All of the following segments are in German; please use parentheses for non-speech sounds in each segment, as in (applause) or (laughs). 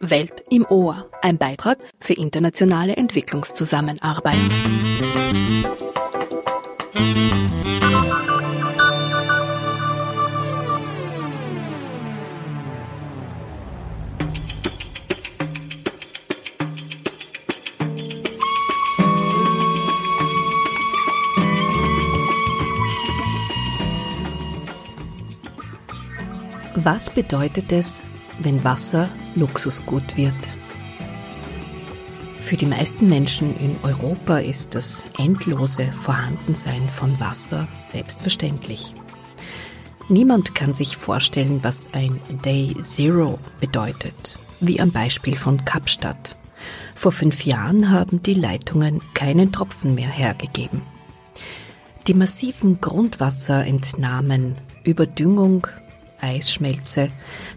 Welt im Ohr, ein Beitrag für internationale Entwicklungszusammenarbeit. Was bedeutet es, wenn Wasser Luxusgut wird? Für die meisten Menschen in Europa ist das endlose Vorhandensein von Wasser selbstverständlich. Niemand kann sich vorstellen, was ein Day Zero bedeutet, wie am Beispiel von Kapstadt. Vor fünf Jahren haben die Leitungen keinen Tropfen mehr hergegeben. Die massiven Grundwasserentnahmen, Überdüngung, Eisschmelze,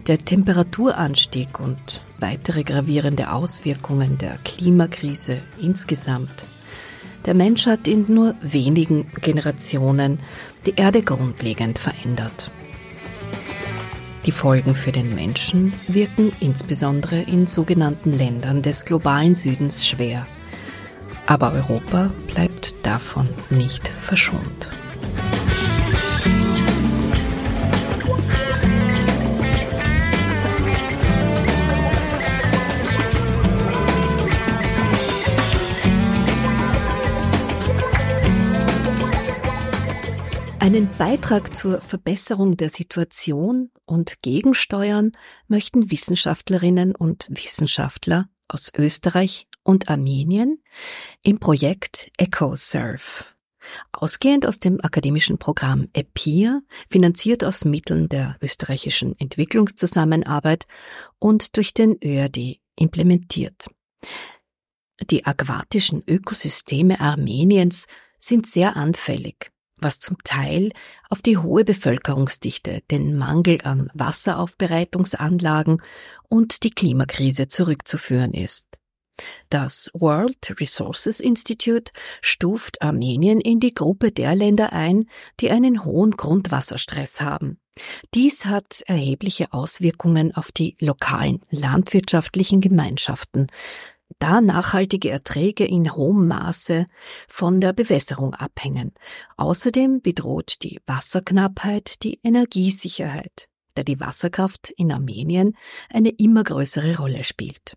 der Temperaturanstieg und weitere gravierende Auswirkungen der Klimakrise insgesamt. Der Mensch hat in nur wenigen Generationen die Erde grundlegend verändert. Die Folgen für den Menschen wirken insbesondere in sogenannten Ländern des globalen Südens schwer. Aber Europa bleibt davon nicht verschont. Einen Beitrag zur Verbesserung der Situation und Gegensteuern möchten Wissenschaftlerinnen und Wissenschaftler aus Österreich und Armenien im Projekt EcoSurf. Ausgehend aus dem akademischen Programm EPIR, finanziert aus Mitteln der österreichischen Entwicklungszusammenarbeit und durch den ÖRD implementiert. Die aquatischen Ökosysteme Armeniens sind sehr anfällig was zum Teil auf die hohe Bevölkerungsdichte, den Mangel an Wasseraufbereitungsanlagen und die Klimakrise zurückzuführen ist. Das World Resources Institute stuft Armenien in die Gruppe der Länder ein, die einen hohen Grundwasserstress haben. Dies hat erhebliche Auswirkungen auf die lokalen landwirtschaftlichen Gemeinschaften, da nachhaltige Erträge in hohem Maße von der Bewässerung abhängen. Außerdem bedroht die Wasserknappheit die Energiesicherheit, da die Wasserkraft in Armenien eine immer größere Rolle spielt.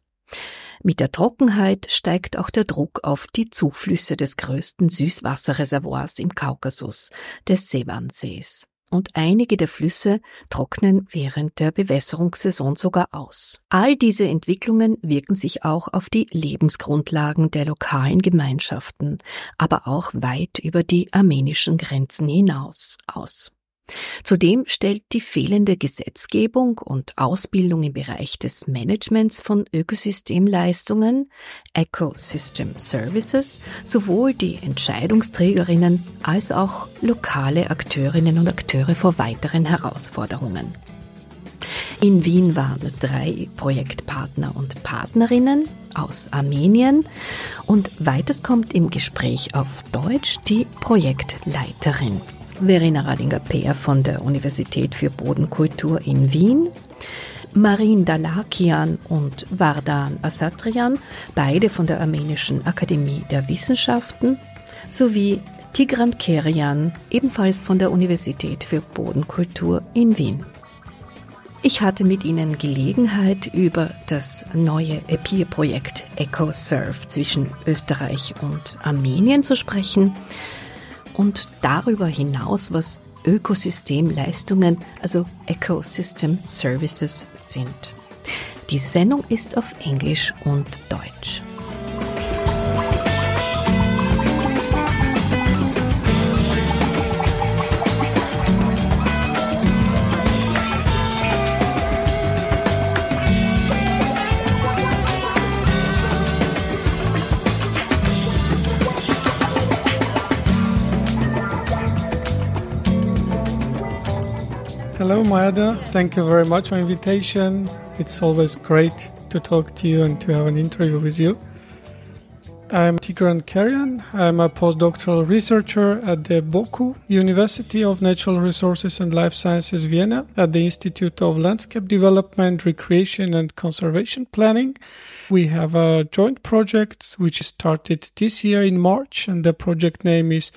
Mit der Trockenheit steigt auch der Druck auf die Zuflüsse des größten Süßwasserreservoirs im Kaukasus, des Sevansees und einige der Flüsse trocknen während der Bewässerungssaison sogar aus. All diese Entwicklungen wirken sich auch auf die Lebensgrundlagen der lokalen Gemeinschaften, aber auch weit über die armenischen Grenzen hinaus aus. Zudem stellt die fehlende Gesetzgebung und Ausbildung im Bereich des Managements von Ökosystemleistungen, Ecosystem Services, sowohl die Entscheidungsträgerinnen als auch lokale Akteurinnen und Akteure vor weiteren Herausforderungen. In Wien waren drei Projektpartner und Partnerinnen aus Armenien und weiters kommt im Gespräch auf Deutsch die Projektleiterin. Verena Radinger-Peer von der Universität für Bodenkultur in Wien, Marin Dalakian und Vardan Asatrian, beide von der Armenischen Akademie der Wissenschaften, sowie Tigran Kerian, ebenfalls von der Universität für Bodenkultur in Wien. Ich hatte mit ihnen Gelegenheit, über das neue EPIR-Projekt EcoSurf zwischen Österreich und Armenien zu sprechen, und darüber hinaus, was Ökosystemleistungen, also Ecosystem Services sind. Diese Sendung ist auf Englisch und Deutsch. Hello, Mayada. Thank you very much for invitation. It's always great to talk to you and to have an interview with you. I'm Tigran Karian. I'm a postdoctoral researcher at the Boku University of Natural Resources and Life Sciences Vienna at the Institute of Landscape Development, Recreation and Conservation Planning. We have a joint project which started this year in March and the project name is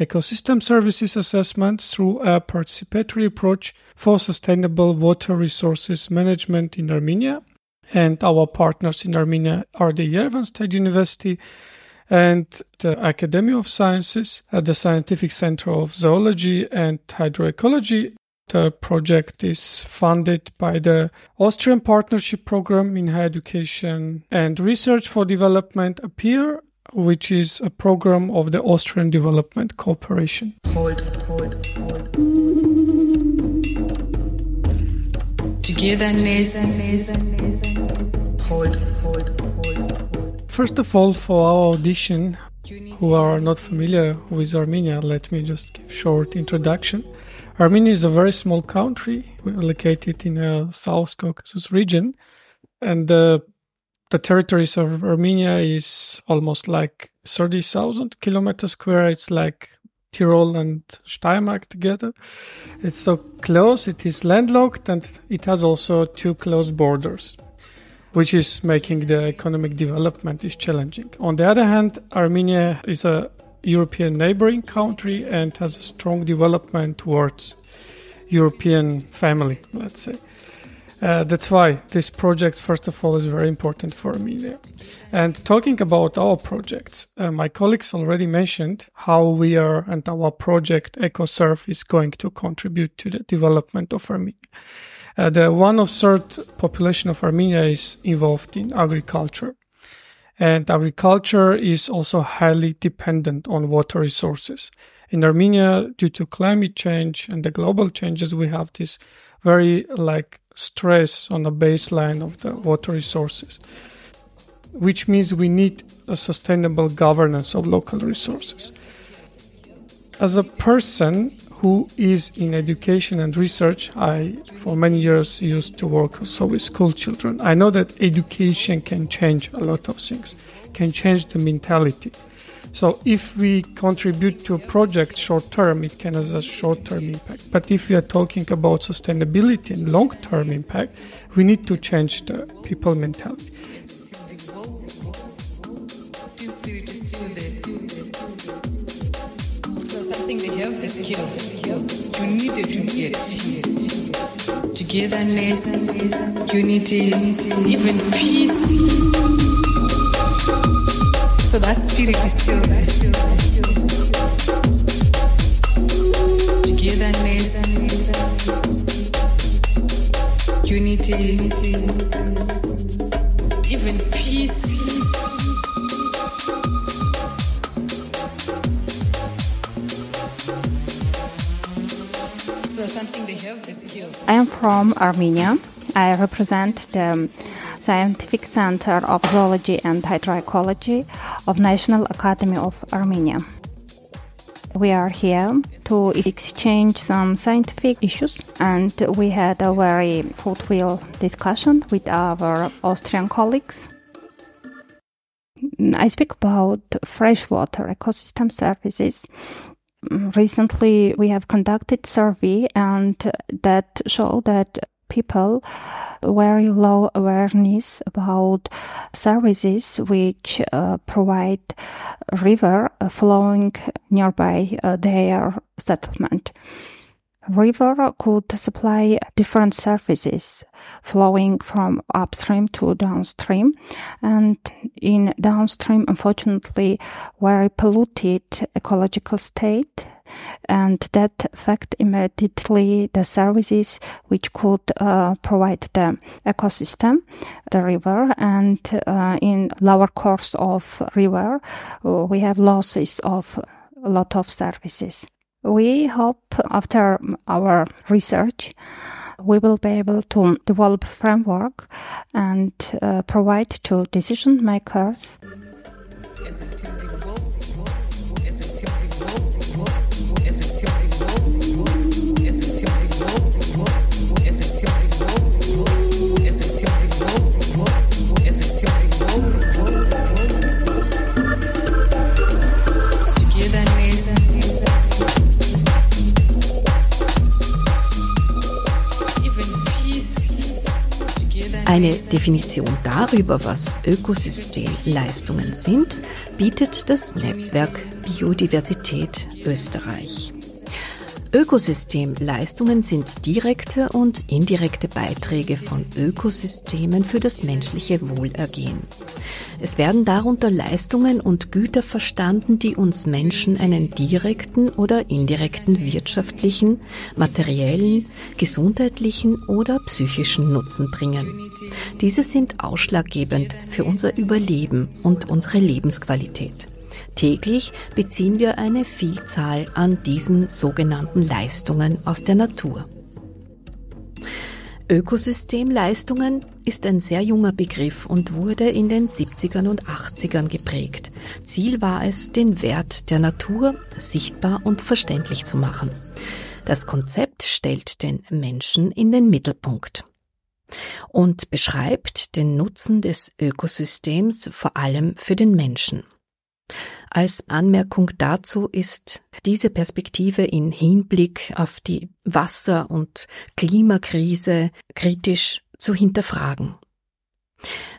Ecosystem Services Assessment through a participatory approach for sustainable water resources management in Armenia and our partners in Armenia are the Yerevan State University and the Academy of Sciences at the Scientific Center of Zoology and Hydroecology. The project is funded by the Austrian Partnership Program in Higher Education and Research for Development APPEAR, which is a program of the Austrian Development Cooperation. Togetherness. First of all, for our audition, who are not familiar with Armenia, let me just give short introduction. Armenia is a very small country located in the South Caucasus region, and uh, the territories of Armenia is almost like 30,000 kilometers square. It's like Tyrol and Steiermark together. It's so close, it is landlocked, and it has also two close borders, which is making the economic development is challenging. On the other hand, Armenia is a European neighboring country and has a strong development towards European family, let's say. Uh, that's why this project, first of all, is very important for me. And talking about our projects, uh, my colleagues already mentioned how we are and our project EcoServe is going to contribute to the development of Armenia. Uh, the one of third population of Armenia is involved in agriculture. And agriculture is also highly dependent on water resources. In Armenia, due to climate change and the global changes, we have this very like stress on the baseline of the water resources, which means we need a sustainable governance of local resources. As a person who is in education and research, I for many years used to work also with school children. I know that education can change a lot of things, can change the mentality. So if we contribute to a project short term, it can have a short term impact. But if we are talking about sustainability and long term impact, we need to change the people mentality. You needed to get togetherness, unity, even peace. So that spirit is still there. Togetherness, unity, even peace. I am from Armenia. I represent the Scientific Center of Zoology and Hydroecology of National Academy of Armenia. We are here to exchange some scientific issues and we had a very fruitful discussion with our Austrian colleagues. I speak about freshwater ecosystem services recently we have conducted survey and that show that people very low awareness about services which uh, provide river flowing nearby uh, their settlement. River could supply different services flowing from upstream to downstream and in downstream unfortunately very polluted ecological state and that affect immediately the services which could uh, provide the ecosystem, the river, and uh, in lower course of river, uh, we have losses of a lot of services. We hope after our research, we will be able to develop framework and uh, provide to decision makers Eine Definition darüber, was Ökosystemleistungen sind, bietet das Netzwerk Biodiversität Österreich. Ökosystemleistungen sind direkte und indirekte Beiträge von Ökosystemen für das menschliche Wohlergehen. Es werden darunter Leistungen und Güter verstanden, die uns Menschen einen direkten oder indirekten wirtschaftlichen, materiellen, gesundheitlichen oder psychischen Nutzen bringen. Diese sind ausschlaggebend für unser Überleben und unsere Lebensqualität. Täglich beziehen wir eine Vielzahl an diesen sogenannten Leistungen aus der Natur. Ökosystemleistungen ist ein sehr junger Begriff und wurde in den 70ern und 80ern geprägt. Ziel war es, den Wert der Natur sichtbar und verständlich zu machen. Das Konzept stellt den Menschen in den Mittelpunkt und beschreibt den Nutzen des Ökosystems vor allem für den Menschen. Als Anmerkung dazu ist diese Perspektive in Hinblick auf die Wasser- und Klimakrise kritisch zu hinterfragen.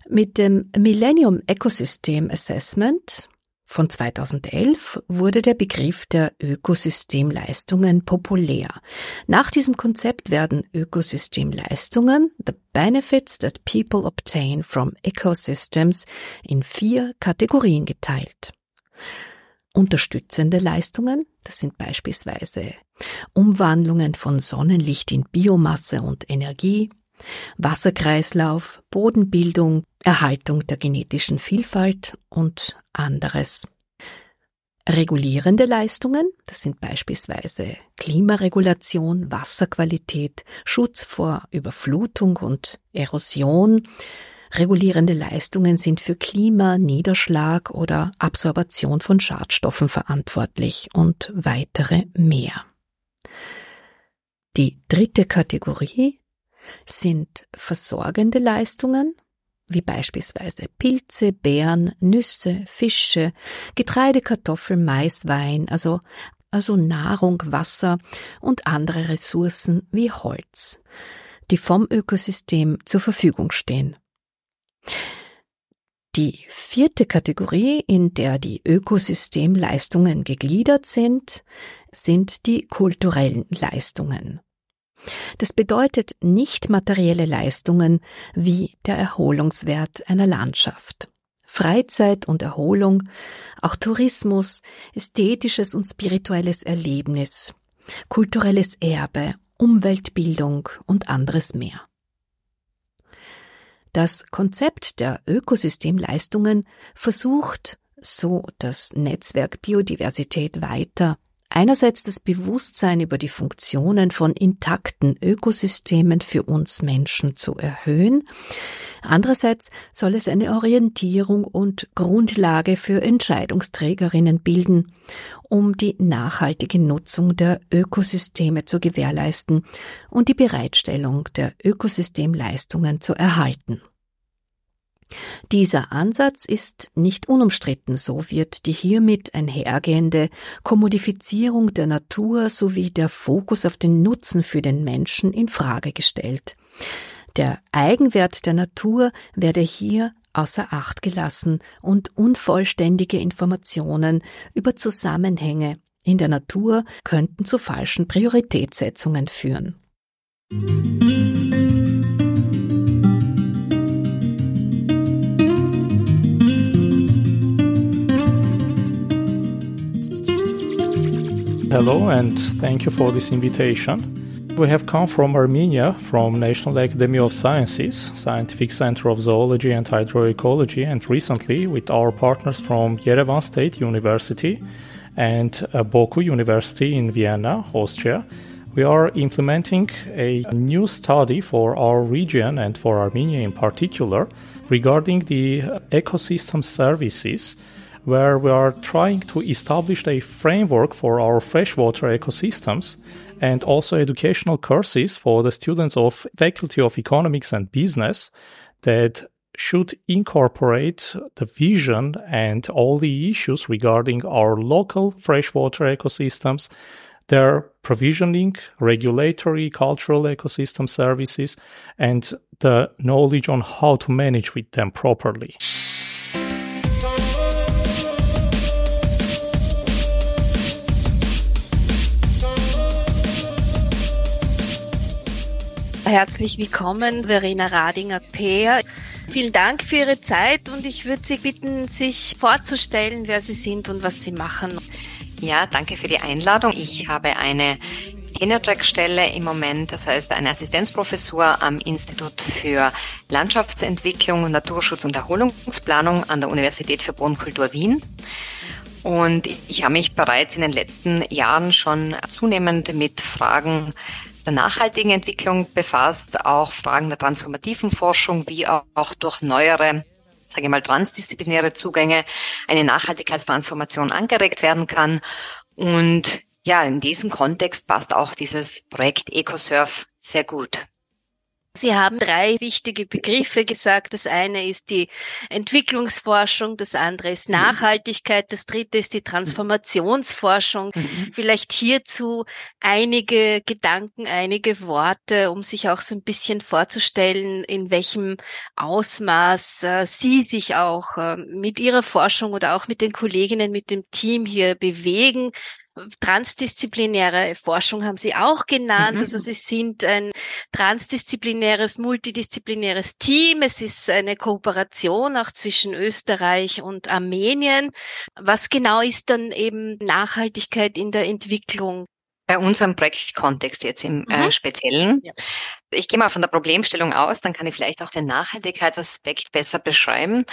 Mit dem Millennium Ecosystem Assessment von 2011 wurde der Begriff der Ökosystemleistungen populär. Nach diesem Konzept werden Ökosystemleistungen, the benefits that people obtain from ecosystems, in vier Kategorien geteilt. Unterstützende Leistungen, das sind beispielsweise Umwandlungen von Sonnenlicht in Biomasse und Energie, Wasserkreislauf, Bodenbildung, Erhaltung der genetischen Vielfalt und anderes. Regulierende Leistungen, das sind beispielsweise Klimaregulation, Wasserqualität, Schutz vor Überflutung und Erosion, Regulierende Leistungen sind für Klima, Niederschlag oder Absorption von Schadstoffen verantwortlich und weitere mehr. Die dritte Kategorie sind versorgende Leistungen, wie beispielsweise Pilze, Beeren, Nüsse, Fische, Getreide, Kartoffel, Mais, Wein, also, also Nahrung, Wasser und andere Ressourcen wie Holz, die vom Ökosystem zur Verfügung stehen. Die vierte Kategorie, in der die Ökosystemleistungen gegliedert sind, sind die kulturellen Leistungen. Das bedeutet nicht materielle Leistungen wie der Erholungswert einer Landschaft. Freizeit und Erholung, auch Tourismus, ästhetisches und spirituelles Erlebnis, kulturelles Erbe, Umweltbildung und anderes mehr. Das Konzept der Ökosystemleistungen versucht, so das Netzwerk Biodiversität weiter, einerseits das Bewusstsein über die Funktionen von intakten Ökosystemen für uns Menschen zu erhöhen, andererseits soll es eine Orientierung und Grundlage für Entscheidungsträgerinnen bilden, um die nachhaltige Nutzung der Ökosysteme zu gewährleisten und die Bereitstellung der Ökosystemleistungen zu erhalten. Dieser Ansatz ist nicht unumstritten, so wird die hiermit einhergehende Kommodifizierung der Natur sowie der Fokus auf den Nutzen für den Menschen in Frage gestellt. Der Eigenwert der Natur werde hier außer Acht gelassen und unvollständige Informationen über Zusammenhänge in der Natur könnten zu falschen Prioritätssetzungen führen. Hello and thank you for this invitation. We have come from Armenia, from National Academy of Sciences, Scientific Center of Zoology and Hydroecology, and recently with our partners from Yerevan State University and uh, Boku University in Vienna, Austria. We are implementing a new study for our region and for Armenia in particular regarding the ecosystem services where we are trying to establish a framework for our freshwater ecosystems and also educational courses for the students of Faculty of Economics and Business that should incorporate the vision and all the issues regarding our local freshwater ecosystems, their provisioning, regulatory, cultural ecosystem services, and the knowledge on how to manage with them properly. Herzlich willkommen, Verena Radinger-Peer. Vielen Dank für Ihre Zeit und ich würde Sie bitten, sich vorzustellen, wer Sie sind und was Sie machen. Ja, danke für die Einladung. Ich habe eine Tenure-Track-Stelle im Moment, das heißt eine Assistenzprofessur am Institut für Landschaftsentwicklung, Naturschutz und Erholungsplanung an der Universität für Bodenkultur Wien. Und ich habe mich bereits in den letzten Jahren schon zunehmend mit Fragen der nachhaltigen Entwicklung befasst, auch Fragen der transformativen Forschung, wie auch durch neuere sage ich mal, transdisziplinäre Zugänge eine Nachhaltigkeitstransformation angeregt werden kann. Und ja, in diesem Kontext passt auch dieses Projekt EcoSurf sehr gut. Sie haben drei wichtige Begriffe gesagt. Das eine ist die Entwicklungsforschung, das andere ist mhm. Nachhaltigkeit, das dritte ist die Transformationsforschung. Mhm. Vielleicht hierzu einige Gedanken, einige Worte, um sich auch so ein bisschen vorzustellen, in welchem Ausmaß äh, Sie sich auch äh, mit Ihrer Forschung oder auch mit den Kolleginnen, mit dem Team hier bewegen, transdisziplinäre Forschung haben Sie auch genannt. Mhm. Also Sie sind ein transdisziplinäres, multidisziplinäres Team. Es ist eine Kooperation auch zwischen Österreich und Armenien. Was genau ist dann eben Nachhaltigkeit in der Entwicklung? Bei unserem Projektkontext jetzt im äh, mhm. äh, Speziellen. Ja. Ich gehe mal von der Problemstellung aus, dann kann ich vielleicht auch den Nachhaltigkeitsaspekt besser beschreiben.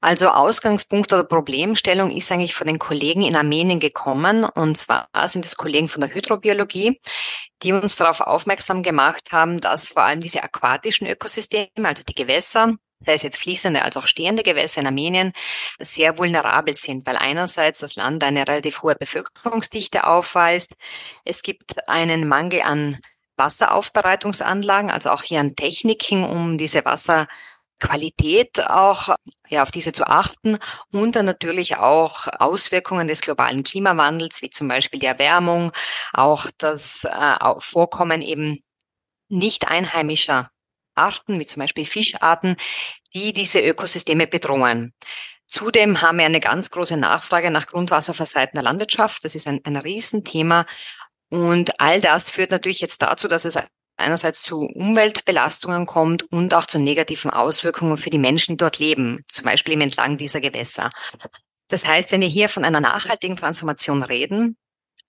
Also Ausgangspunkt oder Problemstellung ist eigentlich von den Kollegen in Armenien gekommen. Und zwar sind es Kollegen von der Hydrobiologie, die uns darauf aufmerksam gemacht haben, dass vor allem diese aquatischen Ökosysteme, also die Gewässer, sei es jetzt fließende als auch stehende Gewässer in Armenien, sehr vulnerabel sind, weil einerseits das Land eine relativ hohe Bevölkerungsdichte aufweist. Es gibt einen Mangel an Wasseraufbereitungsanlagen, also auch hier an Techniken, um diese Wasserqualität auch ja, auf diese zu achten und dann natürlich auch Auswirkungen des globalen Klimawandels, wie zum Beispiel die Erwärmung, auch das äh, Vorkommen eben nicht einheimischer Arten, wie zum Beispiel Fischarten, die diese Ökosysteme bedrohen. Zudem haben wir eine ganz große Nachfrage nach Grundwasser von Seiten der Landwirtschaft. Das ist ein, ein Riesenthema. Und all das führt natürlich jetzt dazu, dass es einerseits zu Umweltbelastungen kommt und auch zu negativen Auswirkungen für die Menschen, die dort leben, zum Beispiel im Entlang dieser Gewässer. Das heißt, wenn wir hier von einer nachhaltigen Transformation reden,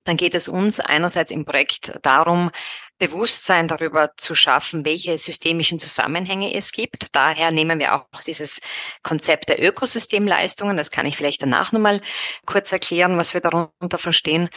dann geht es uns einerseits im Projekt darum, Bewusstsein darüber zu schaffen, welche systemischen Zusammenhänge es gibt. Daher nehmen wir auch dieses Konzept der Ökosystemleistungen. Das kann ich vielleicht danach nochmal kurz erklären, was wir darunter verstehen.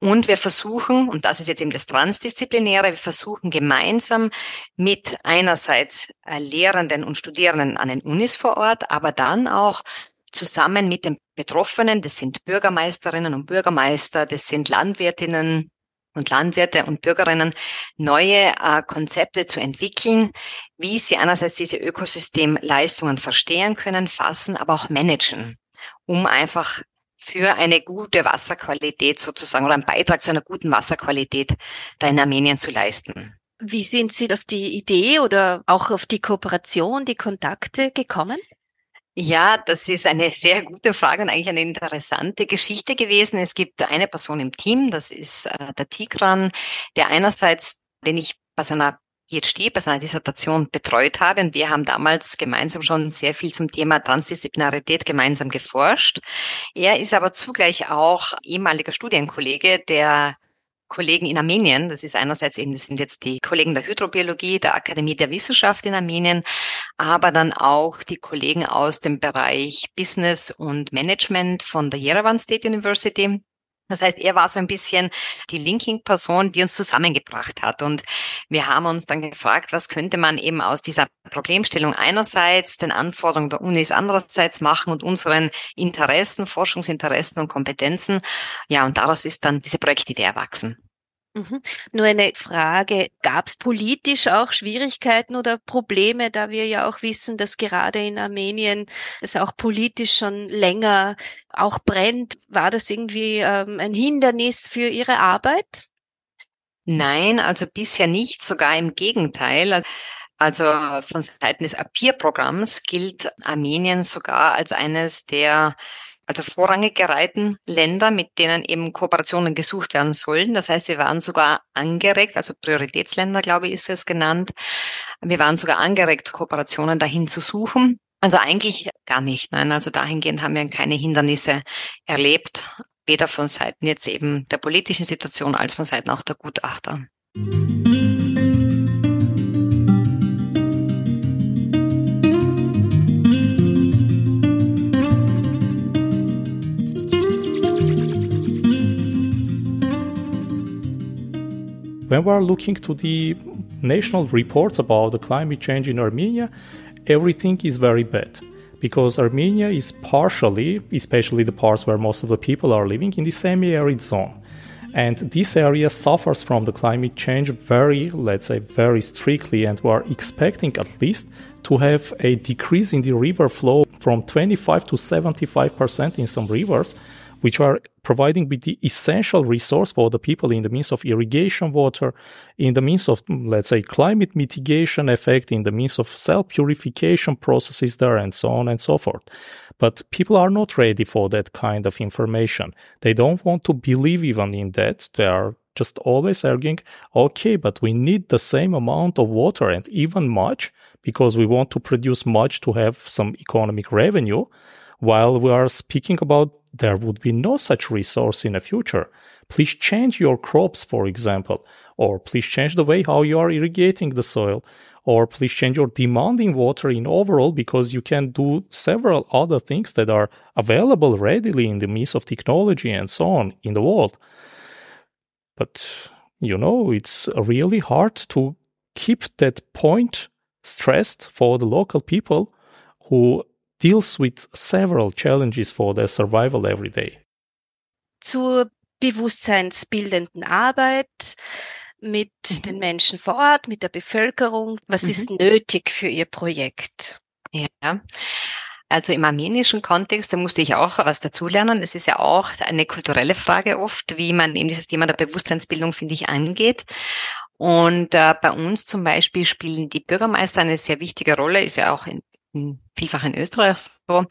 Und wir versuchen, und das ist jetzt eben das Transdisziplinäre, wir versuchen gemeinsam mit einerseits Lehrenden und Studierenden an den Unis vor Ort, aber dann auch zusammen mit den Betroffenen, das sind Bürgermeisterinnen und Bürgermeister, das sind Landwirtinnen, und Landwirte und Bürgerinnen neue äh, Konzepte zu entwickeln, wie sie einerseits diese Ökosystemleistungen verstehen können, fassen, aber auch managen, um einfach für eine gute Wasserqualität sozusagen oder einen Beitrag zu einer guten Wasserqualität da in Armenien zu leisten. Wie sind Sie auf die Idee oder auch auf die Kooperation, die Kontakte gekommen? Ja, das ist eine sehr gute Frage und eigentlich eine interessante Geschichte gewesen. Es gibt eine Person im Team, das ist äh, der Tigran, der einerseits, den ich bei seiner PhD, bei seiner Dissertation betreut habe. Und wir haben damals gemeinsam schon sehr viel zum Thema Transdisziplinarität gemeinsam geforscht. Er ist aber zugleich auch ehemaliger Studienkollege, der Kollegen in Armenien. Das ist einerseits eben, das sind jetzt die Kollegen der Hydrobiologie, der Akademie der Wissenschaft in Armenien, aber dann auch die Kollegen aus dem Bereich Business und Management von der Yerevan State University. Das heißt, er war so ein bisschen die Linking-Person, die uns zusammengebracht hat. Und wir haben uns dann gefragt, was könnte man eben aus dieser Problemstellung einerseits, den Anforderungen der Unis andererseits machen und unseren Interessen, Forschungsinteressen und Kompetenzen. Ja, und daraus ist dann diese Projektidee erwachsen. Mhm. Nur eine Frage, gab es politisch auch Schwierigkeiten oder Probleme, da wir ja auch wissen, dass gerade in Armenien es auch politisch schon länger auch brennt. War das irgendwie ähm, ein Hindernis für Ihre Arbeit? Nein, also bisher nicht, sogar im Gegenteil. Also von Seiten des APIR-Programms gilt Armenien sogar als eines der also vorrangig gereihten Länder, mit denen eben Kooperationen gesucht werden sollen. Das heißt, wir waren sogar angeregt, also Prioritätsländer, glaube ich, ist es genannt. Wir waren sogar angeregt, Kooperationen dahin zu suchen. Also eigentlich gar nicht. Nein, also dahingehend haben wir keine Hindernisse erlebt, weder von Seiten jetzt eben der politischen Situation als von Seiten auch der Gutachter. When we are looking to the national reports about the climate change in Armenia, everything is very bad because Armenia is partially, especially the parts where most of the people are living, in the semi arid zone. And this area suffers from the climate change very, let's say, very strictly, and we are expecting at least to have a decrease in the river flow from 25 to 75% in some rivers which are providing with the essential resource for the people in the means of irrigation water, in the means of, let's say, climate mitigation effect, in the means of self purification processes there, and so on and so forth. But people are not ready for that kind of information. They don't want to believe even in that. They are just always arguing, okay, but we need the same amount of water and even much because we want to produce much to have some economic revenue while we are speaking about there would be no such resource in the future. Please change your crops, for example, or please change the way how you are irrigating the soil, or please change your demanding water in overall because you can do several other things that are available readily in the means of technology and so on in the world. But you know, it's really hard to keep that point stressed for the local people who deals with several challenges for their survival every day. Zur bewusstseinsbildenden Arbeit mit mhm. den Menschen vor Ort, mit der Bevölkerung. Was mhm. ist nötig für Ihr Projekt? Ja. Also im armenischen Kontext, da musste ich auch was dazulernen. Das ist ja auch eine kulturelle Frage oft, wie man eben dieses Thema der Bewusstseinsbildung, finde ich, angeht. Und äh, bei uns zum Beispiel spielen die Bürgermeister eine sehr wichtige Rolle, ist ja auch in vielfach in Österreich so.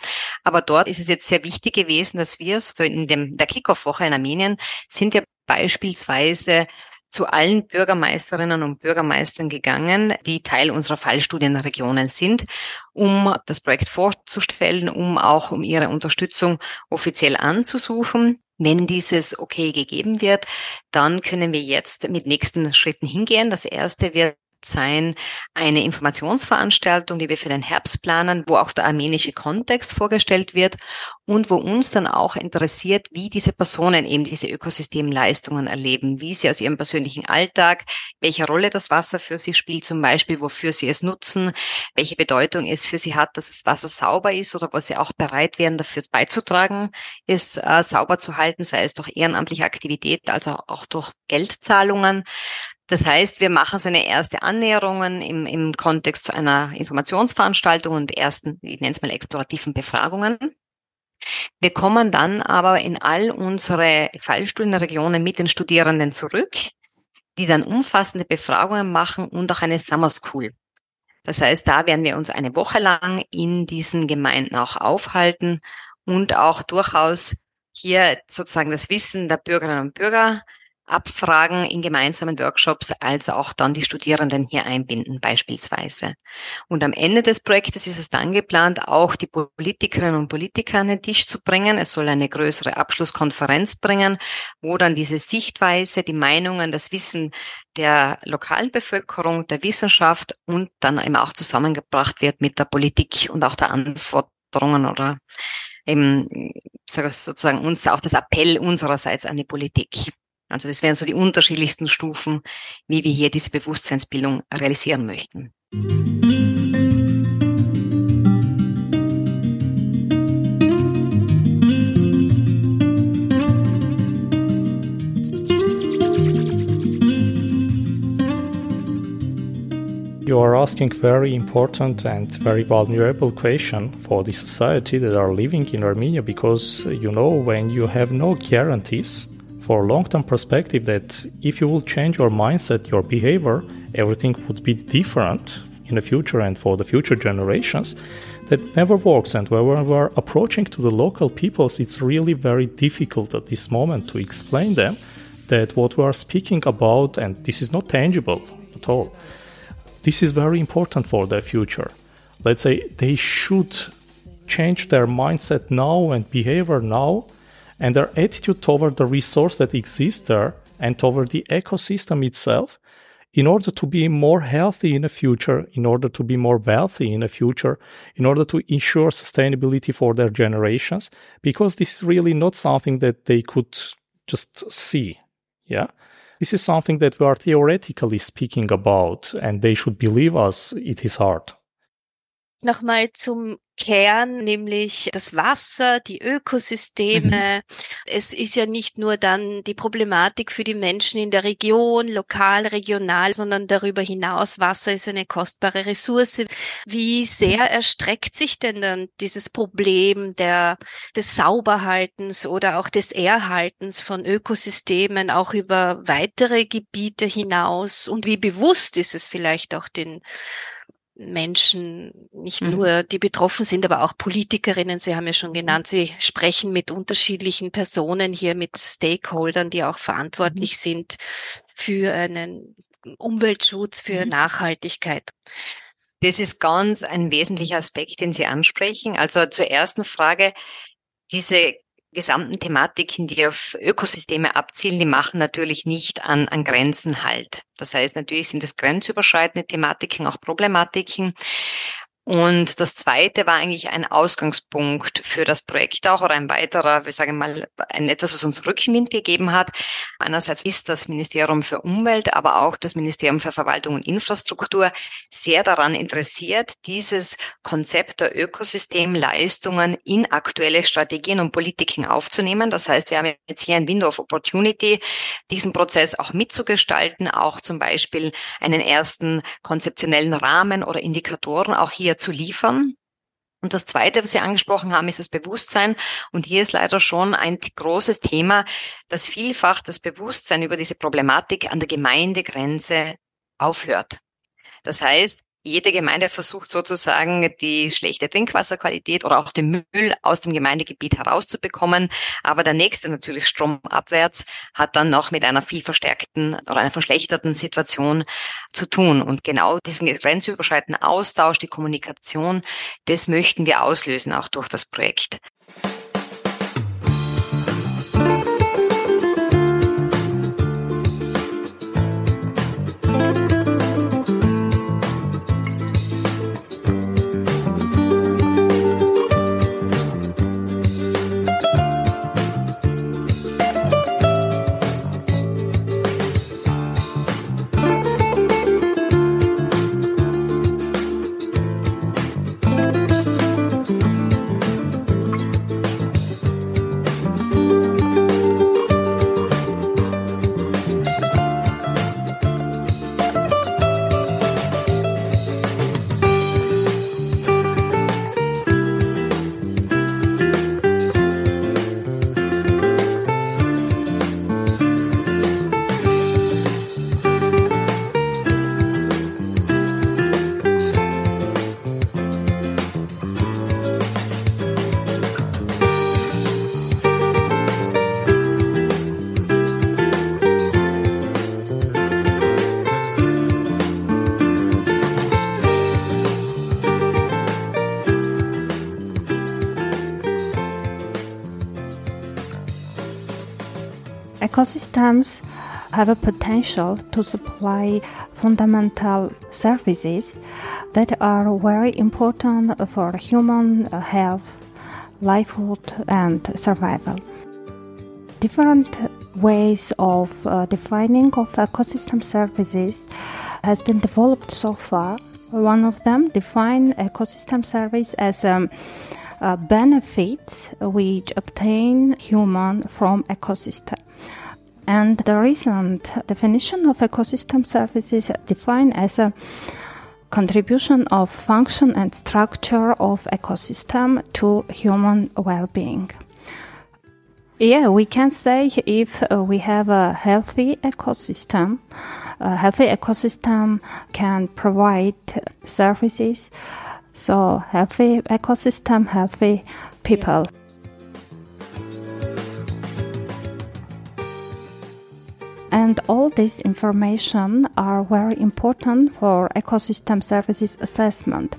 Aber dort ist es jetzt sehr wichtig gewesen, dass wir so in dem, der Kickoff-Woche in Armenien sind wir beispielsweise zu allen Bürgermeisterinnen und Bürgermeistern gegangen, die Teil unserer Fallstudienregionen sind, um das Projekt vorzustellen, um auch um ihre Unterstützung offiziell anzusuchen. Wenn dieses okay gegeben wird, dann können wir jetzt mit nächsten Schritten hingehen. Das erste wird sein eine Informationsveranstaltung, die wir für den Herbst planen, wo auch der armenische Kontext vorgestellt wird und wo uns dann auch interessiert, wie diese Personen eben diese Ökosystemleistungen erleben, wie sie aus ihrem persönlichen Alltag, welche Rolle das Wasser für sie spielt, zum Beispiel, wofür sie es nutzen, welche Bedeutung es für sie hat, dass das Wasser sauber ist oder was sie auch bereit wären, dafür beizutragen, es äh, sauber zu halten, sei es durch ehrenamtliche Aktivität, also auch durch Geldzahlungen. Das heißt, wir machen so eine erste Annäherungen im, im Kontext zu einer Informationsveranstaltung und ersten, ich nenne es mal explorativen Befragungen. Wir kommen dann aber in all unsere Fallstudienregionen mit den Studierenden zurück, die dann umfassende Befragungen machen und auch eine Summer School. Das heißt, da werden wir uns eine Woche lang in diesen Gemeinden auch aufhalten und auch durchaus hier sozusagen das Wissen der Bürgerinnen und Bürger abfragen in gemeinsamen Workshops, als auch dann die Studierenden hier einbinden beispielsweise. Und am Ende des Projektes ist es dann geplant, auch die Politikerinnen und Politiker an den Tisch zu bringen. Es soll eine größere Abschlusskonferenz bringen, wo dann diese Sichtweise, die Meinungen, das Wissen der lokalen Bevölkerung, der Wissenschaft und dann eben auch zusammengebracht wird mit der Politik und auch der Anforderungen oder eben sozusagen uns auch das Appell unsererseits an die Politik. Also das wären so die unterschiedlichsten Stufen, wie wir hier diese Bewusstseinsbildung realisieren möchten. You are asking very important and very vulnerable question for the society that are living in Armenia because you know when you have no guarantees for a long-term perspective that if you will change your mindset, your behavior, everything would be different in the future and for the future generations, that never works. And when we're approaching to the local peoples, it's really very difficult at this moment to explain them that what we are speaking about, and this is not tangible at all, this is very important for their future. Let's say they should change their mindset now and behavior now and their attitude toward the resource that exists there and toward the ecosystem itself in order to be more healthy in the future, in order to be more wealthy in the future, in order to ensure sustainability for their generations, because this is really not something that they could just see. Yeah. This is something that we are theoretically speaking about, and they should believe us, it is hard. Nochmal zum Kern, nämlich das Wasser, die Ökosysteme. Mhm. Es ist ja nicht nur dann die Problematik für die Menschen in der Region, lokal, regional, sondern darüber hinaus, Wasser ist eine kostbare Ressource. Wie sehr erstreckt sich denn dann dieses Problem der, des Sauberhaltens oder auch des Erhaltens von Ökosystemen auch über weitere Gebiete hinaus? Und wie bewusst ist es vielleicht auch den Menschen, nicht mhm. nur die betroffen sind, aber auch Politikerinnen. Sie haben ja schon mhm. genannt, Sie sprechen mit unterschiedlichen Personen hier, mit Stakeholdern, die auch verantwortlich mhm. sind für einen Umweltschutz, für mhm. Nachhaltigkeit. Das ist ganz ein wesentlicher Aspekt, den Sie ansprechen. Also zur ersten Frage. Diese gesamten Thematiken, die auf Ökosysteme abzielen, die machen natürlich nicht an, an Grenzen halt. Das heißt, natürlich sind es grenzüberschreitende Thematiken, auch Problematiken. Und das zweite war eigentlich ein Ausgangspunkt für das Projekt auch oder ein weiterer, wir sagen mal, ein etwas, was uns Rückenwind gegeben hat. Einerseits ist das Ministerium für Umwelt, aber auch das Ministerium für Verwaltung und Infrastruktur sehr daran interessiert, dieses Konzept der Ökosystemleistungen in aktuelle Strategien und Politiken aufzunehmen. Das heißt, wir haben jetzt hier ein Window of Opportunity, diesen Prozess auch mitzugestalten, auch zum Beispiel einen ersten konzeptionellen Rahmen oder Indikatoren auch hier zu liefern. Und das Zweite, was Sie angesprochen haben, ist das Bewusstsein. Und hier ist leider schon ein großes Thema, dass vielfach das Bewusstsein über diese Problematik an der Gemeindegrenze aufhört. Das heißt, jede Gemeinde versucht sozusagen die schlechte Trinkwasserqualität oder auch den Müll aus dem Gemeindegebiet herauszubekommen. Aber der nächste natürlich stromabwärts hat dann noch mit einer viel verstärkten oder einer verschlechterten Situation zu tun. Und genau diesen grenzüberschreitenden Austausch, die Kommunikation, das möchten wir auslösen auch durch das Projekt. Ecosystems have a potential to supply fundamental services that are very important for human health, livelihood, and survival. Different ways of uh, defining of ecosystem services has been developed so far. One of them define ecosystem service as um, a benefit which obtain human from ecosystem. And the recent definition of ecosystem services defined as a contribution of function and structure of ecosystem to human well-being. Yeah, we can say if uh, we have a healthy ecosystem, a healthy ecosystem can provide services. So healthy ecosystem, healthy people. And all this information are very important for ecosystem services assessment.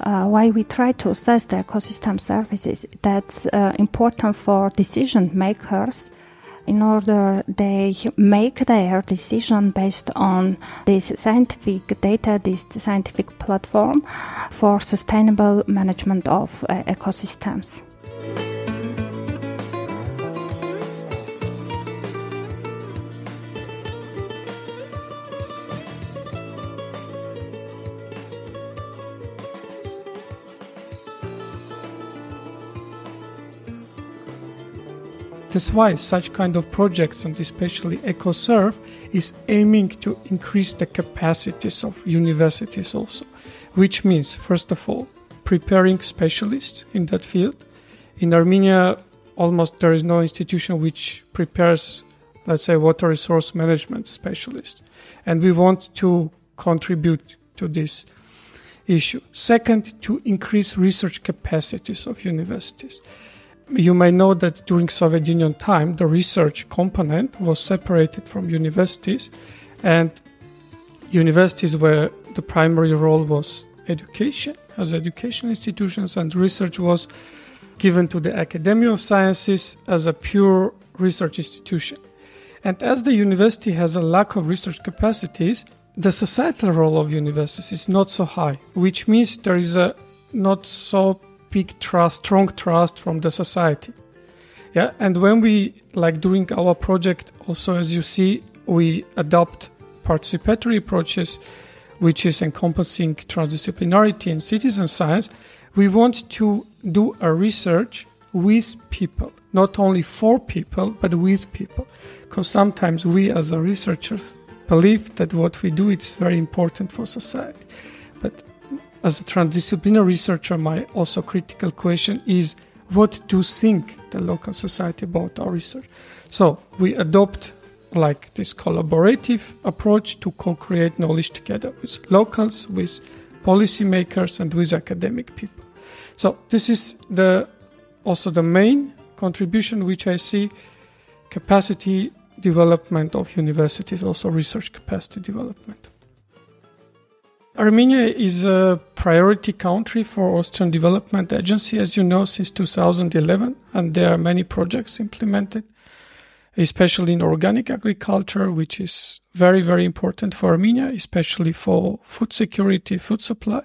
Uh, why we try to assess the ecosystem services, that's uh, important for decision makers in order they make their decision based on this scientific data, this scientific platform for sustainable management of uh, ecosystems. That's why such kind of projects and especially EcoServe is aiming to increase the capacities of universities also, which means first of all preparing specialists in that field. In Armenia, almost there is no institution which prepares, let's say, water resource management specialists, and we want to contribute to this issue. Second, to increase research capacities of universities you may know that during Soviet Union time, the research component was separated from universities, and universities where the primary role was education, as educational institutions, and research was given to the Academy of Sciences as a pure research institution. And as the university has a lack of research capacities, the societal role of universities is not so high, which means there is a not so big trust, strong trust from the society. Yeah, and when we like during our project, also as you see, we adopt participatory approaches, which is encompassing transdisciplinarity in citizen science. We want to do a research with people, not only for people, but with people, because sometimes we as researchers believe that what we do is very important for society, but as a transdisciplinary researcher, my also critical question is what do think the local society about our research? So we adopt like this collaborative approach to co-create knowledge together with locals, with policymakers, and with academic people. So this is the also the main contribution which I see capacity development of universities, also research capacity development. Armenia is a priority country for Austrian Development Agency, as you know, since 2011, and there are many projects implemented, especially in organic agriculture, which is very, very important for Armenia, especially for food security, food supply.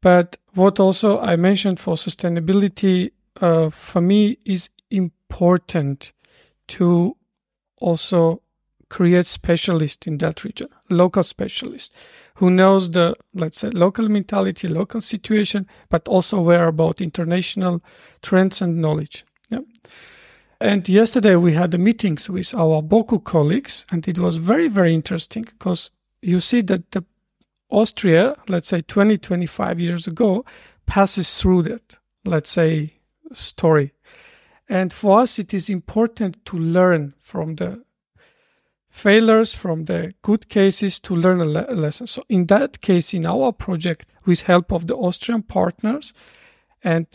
But what also I mentioned for sustainability, uh, for me, is important to also create specialists in that region, local specialists who knows the, let's say, local mentality, local situation, but also aware about international trends and knowledge. Yeah. And yesterday we had the meetings with our Boku colleagues, and it was very, very interesting because you see that the Austria, let's say 20, 25 years ago, passes through that, let's say, story. And for us, it is important to learn from the failures from the good cases to learn a, le- lesson. So in that case, in our project, with help of the Austrian partners and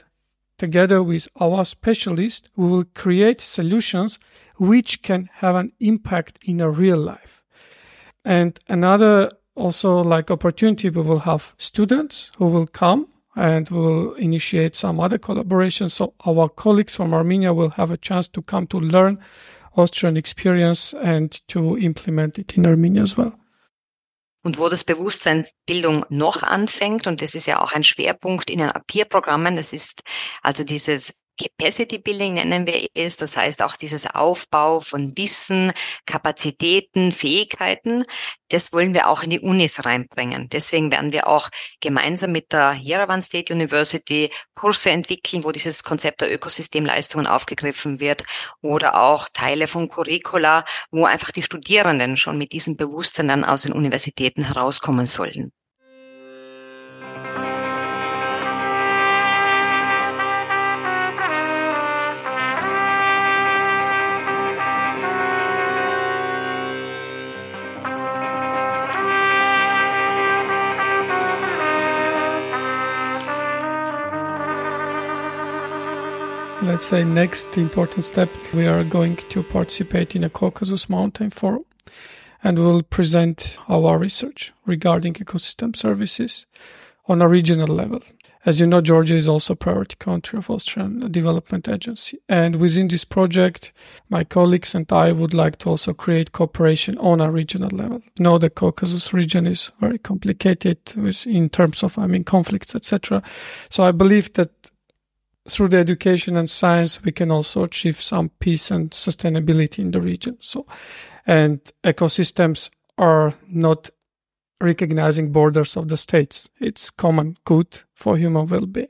together with our specialists, we will create solutions which can have an impact in a real life. And another also like opportunity, we will have students who will come and will initiate some other collaborations. So our colleagues from Armenia will have a chance to come to learn Austrian experience and to implement it in Armenia as well. Und wo das Bewusstseinsbildung noch anfängt, und das ist ja auch ein Schwerpunkt in den Peer-Programmen, das ist also dieses Capacity Building nennen wir es. Das heißt auch dieses Aufbau von Wissen, Kapazitäten, Fähigkeiten. Das wollen wir auch in die Unis reinbringen. Deswegen werden wir auch gemeinsam mit der Yerevan State University Kurse entwickeln, wo dieses Konzept der Ökosystemleistungen aufgegriffen wird oder auch Teile von Curricula, wo einfach die Studierenden schon mit diesem Bewusstsein dann aus den Universitäten herauskommen sollen. Let's say, next important step, we are going to participate in a Caucasus Mountain Forum and we'll present our research regarding ecosystem services on a regional level. As you know, Georgia is also a priority country of Austrian Development Agency. And within this project, my colleagues and I would like to also create cooperation on a regional level. You know, the Caucasus region is very complicated in terms of, I mean, conflicts, etc. So I believe that through the education and science, we can also achieve some peace and sustainability in the region. So, and ecosystems are not recognizing borders of the states. It's common good for human well-being.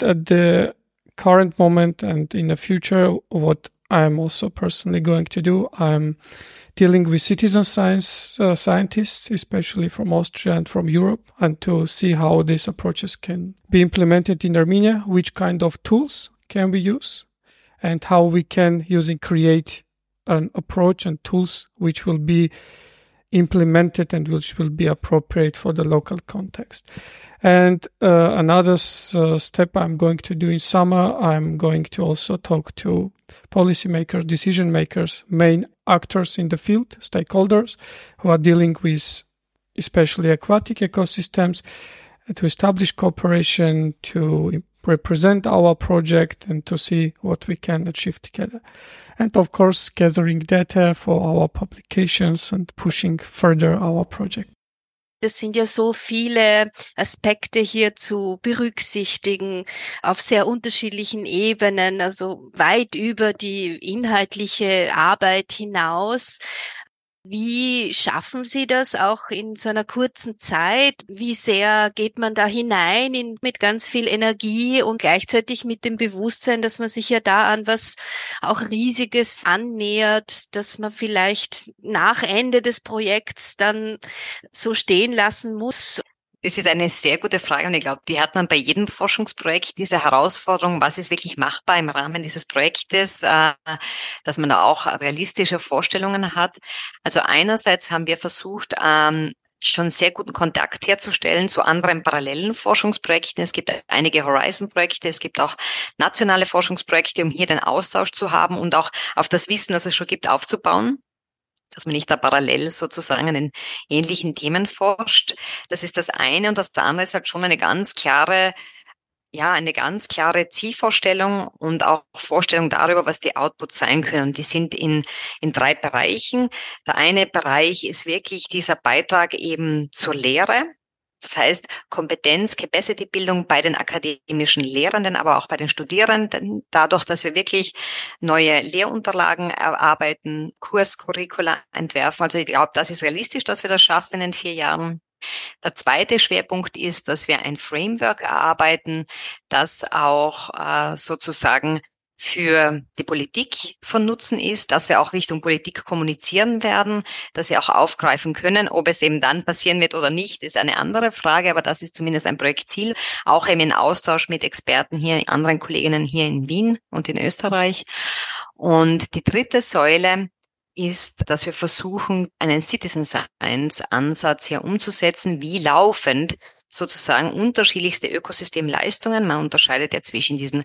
At the current moment and in the future, what I'm also personally going to do, I'm dealing with citizen science uh, scientists, especially from Austria and from Europe, and to see how these approaches can be implemented in Armenia, which kind of tools can we use, and how we can using create an approach and tools which will be implemented and which will be appropriate for the local context. And uh, another uh, step I'm going to do in summer, I'm going to also talk to policymakers, decision makers, main actors in the field, stakeholders who are dealing with especially aquatic ecosystems uh, to establish cooperation, to represent our project and to see what we can achieve together and of course gathering data for our publications and pushing further our project. Das sind ja so viele Aspekte hier zu berücksichtigen auf sehr unterschiedlichen Ebenen, also weit über die inhaltliche Arbeit hinaus. Wie schaffen Sie das auch in so einer kurzen Zeit? Wie sehr geht man da hinein in, mit ganz viel Energie und gleichzeitig mit dem Bewusstsein, dass man sich ja da an was auch Riesiges annähert, dass man vielleicht nach Ende des Projekts dann so stehen lassen muss? Das ist eine sehr gute Frage und ich glaube, die hat man bei jedem Forschungsprojekt, diese Herausforderung, was ist wirklich machbar im Rahmen dieses Projektes, äh, dass man da auch realistische Vorstellungen hat. Also einerseits haben wir versucht, ähm, schon sehr guten Kontakt herzustellen zu anderen parallelen Forschungsprojekten. Es gibt einige Horizon-Projekte, es gibt auch nationale Forschungsprojekte, um hier den Austausch zu haben und auch auf das Wissen, das es schon gibt, aufzubauen dass man nicht da parallel sozusagen an ähnlichen Themen forscht. Das ist das eine. Und das andere ist halt schon eine ganz klare, ja, eine ganz klare Zielvorstellung und auch Vorstellung darüber, was die Outputs sein können. Die sind in, in drei Bereichen. Der eine Bereich ist wirklich dieser Beitrag eben zur Lehre. Das heißt, Kompetenz, Capacity-Bildung bei den akademischen Lehrenden, aber auch bei den Studierenden, dadurch, dass wir wirklich neue Lehrunterlagen erarbeiten, Kurscurricula entwerfen. Also ich glaube, das ist realistisch, dass wir das schaffen in vier Jahren. Der zweite Schwerpunkt ist, dass wir ein Framework erarbeiten, das auch äh, sozusagen für die Politik von Nutzen ist, dass wir auch Richtung Politik kommunizieren werden, dass sie auch aufgreifen können. Ob es eben dann passieren wird oder nicht, ist eine andere Frage, aber das ist zumindest ein Projektziel, auch eben in Austausch mit Experten hier, anderen Kolleginnen hier in Wien und in Österreich. Und die dritte Säule ist, dass wir versuchen, einen Citizen Science Ansatz hier umzusetzen, wie laufend sozusagen unterschiedlichste Ökosystemleistungen. Man unterscheidet ja zwischen diesen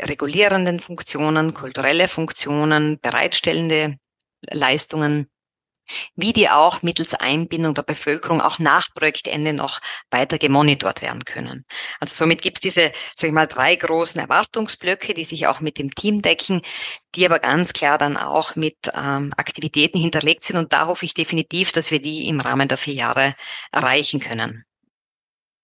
regulierenden Funktionen, kulturelle Funktionen, bereitstellende Leistungen, wie die auch mittels Einbindung der Bevölkerung auch nach Projektende noch weiter gemonitort werden können. Also somit gibt es diese, sag ich mal, drei großen Erwartungsblöcke, die sich auch mit dem Team decken, die aber ganz klar dann auch mit ähm, Aktivitäten hinterlegt sind. Und da hoffe ich definitiv, dass wir die im Rahmen der vier Jahre erreichen können.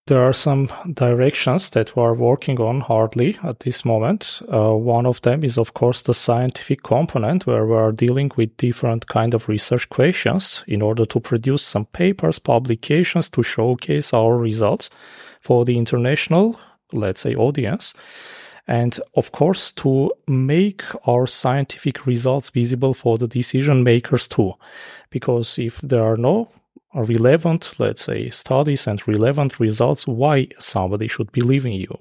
There are some directions that we are working on hardly at this moment. Uh, one of them is, of course, the scientific component where we are dealing with different kind of research questions in order to produce some papers, publications to showcase our results for the international, let's say, audience. And of course, to make our scientific results visible for the decision makers too. Because if there are no relevant, let's say, studies and relevant results why somebody should believe in you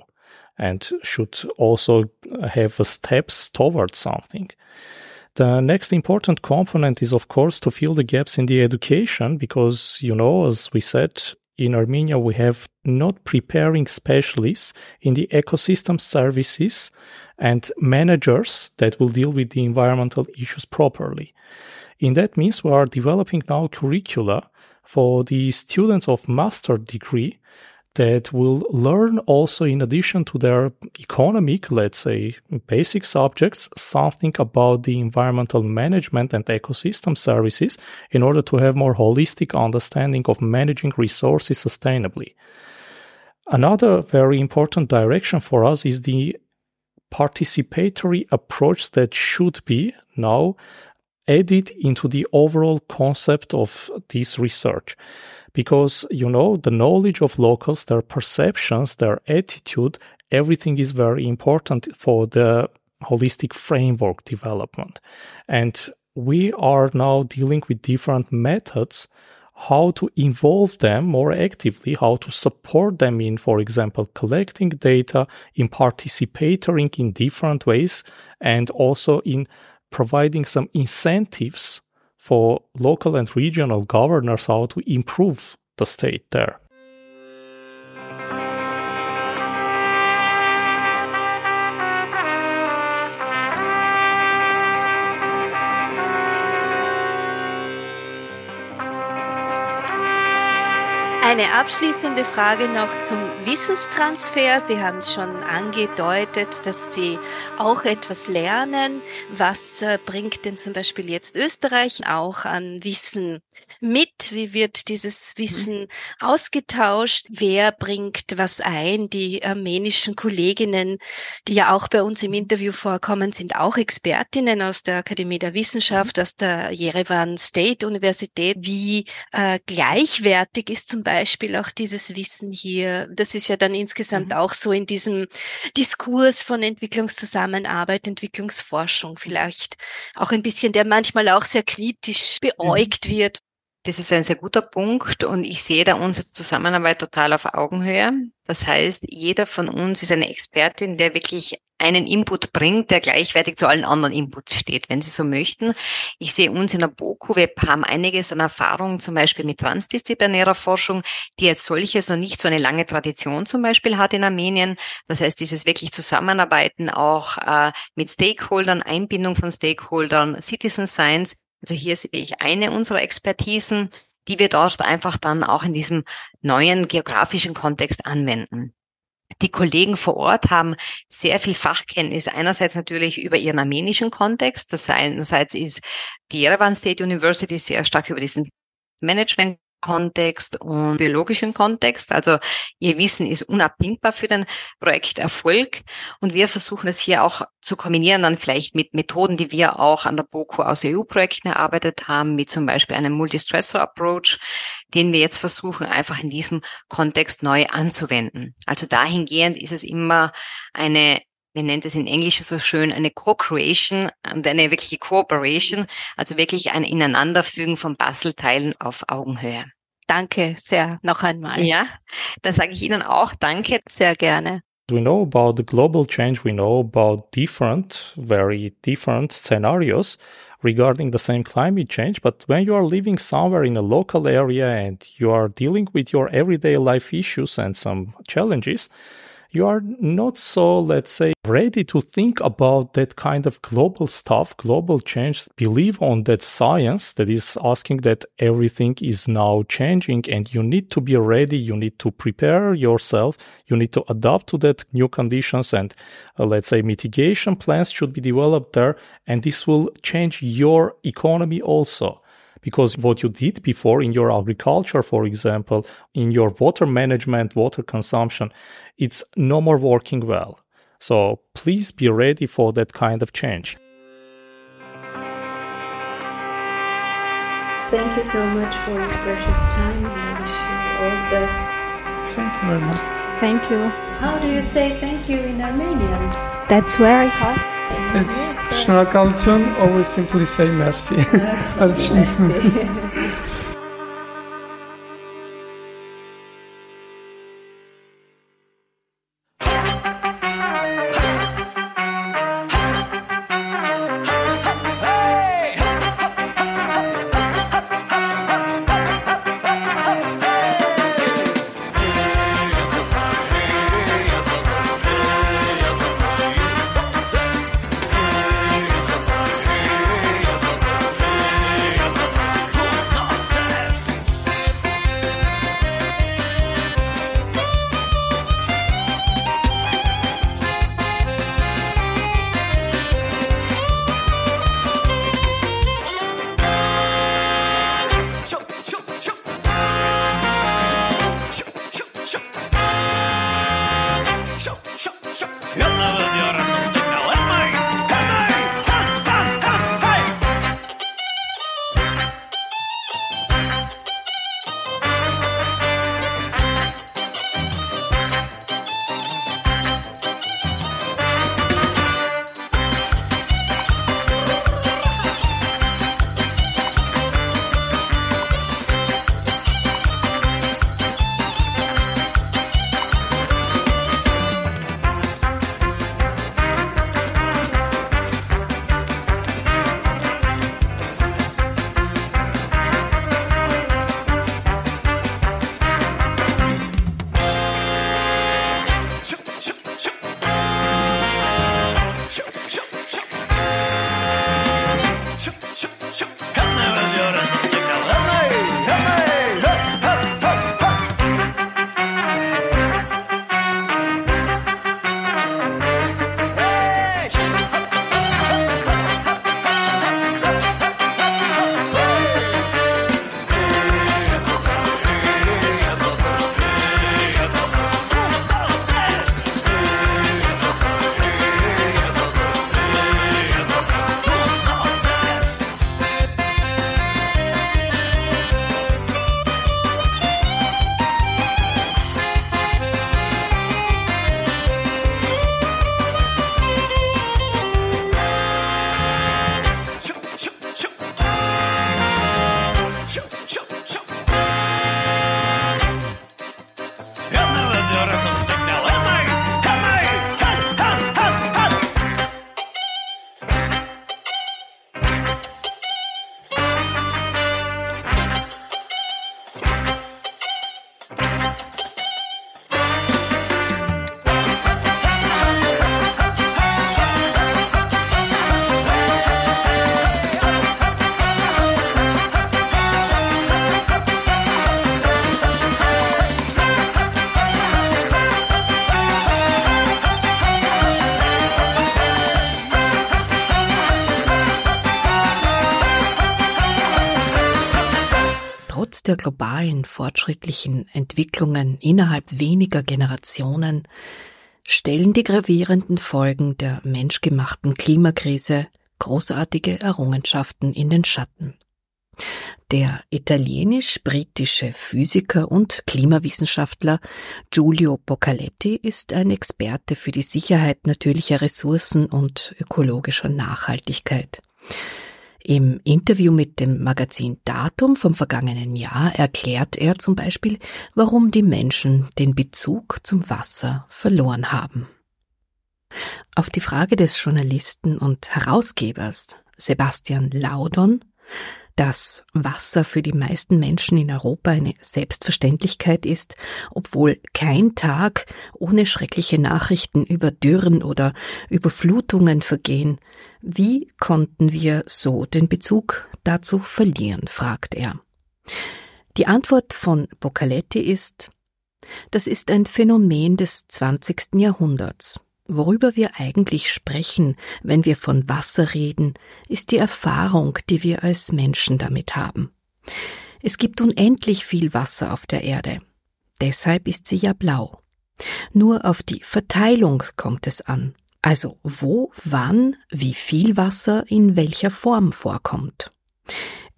and should also have steps towards something. The next important component is, of course, to fill the gaps in the education because, you know, as we said, in Armenia, we have not preparing specialists in the ecosystem services and managers that will deal with the environmental issues properly. In that means we are developing now curricula for the students of master degree that will learn also in addition to their economic, let's say, basic subjects, something about the environmental management and ecosystem services in order to have more holistic understanding of managing resources sustainably. Another very important direction for us is the participatory approach that should be now added into the overall concept of this research. Because you know the knowledge of locals their perceptions their attitude everything is very important for the holistic framework development. And we are now dealing with different methods how to involve them more actively, how to support them in, for example, collecting data, in participating in different ways, and also in providing some incentives for local and regional governors how to improve the state there. Eine abschließende Frage noch zum Wissenstransfer. Sie haben es schon angedeutet, dass Sie auch etwas lernen. Was äh, bringt denn zum Beispiel jetzt Österreich auch an Wissen mit? Wie wird dieses Wissen mhm. ausgetauscht? Wer bringt was ein? Die armenischen Kolleginnen, die ja auch bei uns im Interview vorkommen, sind auch Expertinnen aus der Akademie der Wissenschaft, aus der Yerevan State Universität. Wie äh, gleichwertig ist zum Beispiel Beispiel auch dieses Wissen hier. Das ist ja dann insgesamt mhm. auch so in diesem Diskurs von Entwicklungszusammenarbeit, Entwicklungsforschung vielleicht auch ein bisschen, der manchmal auch sehr kritisch beäugt mhm. wird. Das ist ein sehr guter Punkt und ich sehe da unsere Zusammenarbeit total auf Augenhöhe. Das heißt, jeder von uns ist eine Expertin, der wirklich einen Input bringt, der gleichwertig zu allen anderen Inputs steht, wenn Sie so möchten. Ich sehe uns in der BOKU, wir haben einiges an Erfahrung zum Beispiel mit transdisziplinärer Forschung, die als solches noch nicht so eine lange Tradition zum Beispiel hat in Armenien. Das heißt, dieses wirklich Zusammenarbeiten auch äh, mit Stakeholdern, Einbindung von Stakeholdern, Citizen Science, also hier sehe ich eine unserer Expertisen, die wir dort einfach dann auch in diesem neuen geografischen Kontext anwenden. Die Kollegen vor Ort haben sehr viel Fachkenntnis. Einerseits natürlich über ihren armenischen Kontext. Das einerseits ist die Yerevan State University sehr stark über diesen Management Kontext und biologischen Kontext. Also ihr Wissen ist unabdingbar für den Projekterfolg und wir versuchen es hier auch zu kombinieren dann vielleicht mit Methoden, die wir auch an der BOKU aus EU-Projekten erarbeitet haben, wie zum Beispiel einen Multistressor-Approach, den wir jetzt versuchen einfach in diesem Kontext neu anzuwenden. Also dahingehend ist es immer eine wir nennen es in Englisch so schön eine Co-Creation und eine wirkliche Cooperation, also wirklich ein Ineinanderfügen von Bastelteilen auf Augenhöhe. Danke sehr noch einmal. Ja, dann sage ich Ihnen auch Danke. Sehr gerne. We know about the global change, we know about different, very different scenarios regarding the same climate change. But when you are living somewhere in a local area and you are dealing with your everyday life issues and some challenges, you are not so, let's say, ready to think about that kind of global stuff, global change, believe on that science that is asking that everything is now changing and you need to be ready. You need to prepare yourself. You need to adapt to that new conditions and uh, let's say mitigation plans should be developed there. And this will change your economy also because what you did before in your agriculture, for example, in your water management, water consumption, it's no more working well. So please be ready for that kind of change. Thank you so much for your precious time and I wish you all the best. Thank you very much. Thank you. How do you say thank you in Armenian? That's very hard. It's Shnakaltun, always simply say merci. merci. (laughs) (laughs) der globalen fortschrittlichen Entwicklungen innerhalb weniger Generationen stellen die gravierenden Folgen der menschgemachten Klimakrise großartige Errungenschaften in den Schatten. Der italienisch-britische Physiker und Klimawissenschaftler Giulio Boccaletti ist ein Experte für die Sicherheit natürlicher Ressourcen und ökologischer Nachhaltigkeit. Im Interview mit dem Magazin Datum vom vergangenen Jahr erklärt er zum Beispiel, warum die Menschen den Bezug zum Wasser verloren haben. Auf die Frage des Journalisten und Herausgebers Sebastian Laudon, dass Wasser für die meisten Menschen in Europa eine Selbstverständlichkeit ist, obwohl kein Tag ohne schreckliche Nachrichten über Dürren oder Überflutungen vergehen. Wie konnten wir so den Bezug dazu verlieren? fragt er. Die Antwort von Boccaletti ist, das ist ein Phänomen des 20. Jahrhunderts. Worüber wir eigentlich sprechen, wenn wir von Wasser reden, ist die Erfahrung, die wir als Menschen damit haben. Es gibt unendlich viel Wasser auf der Erde. Deshalb ist sie ja blau. Nur auf die Verteilung kommt es an. Also wo, wann, wie viel Wasser in welcher Form vorkommt.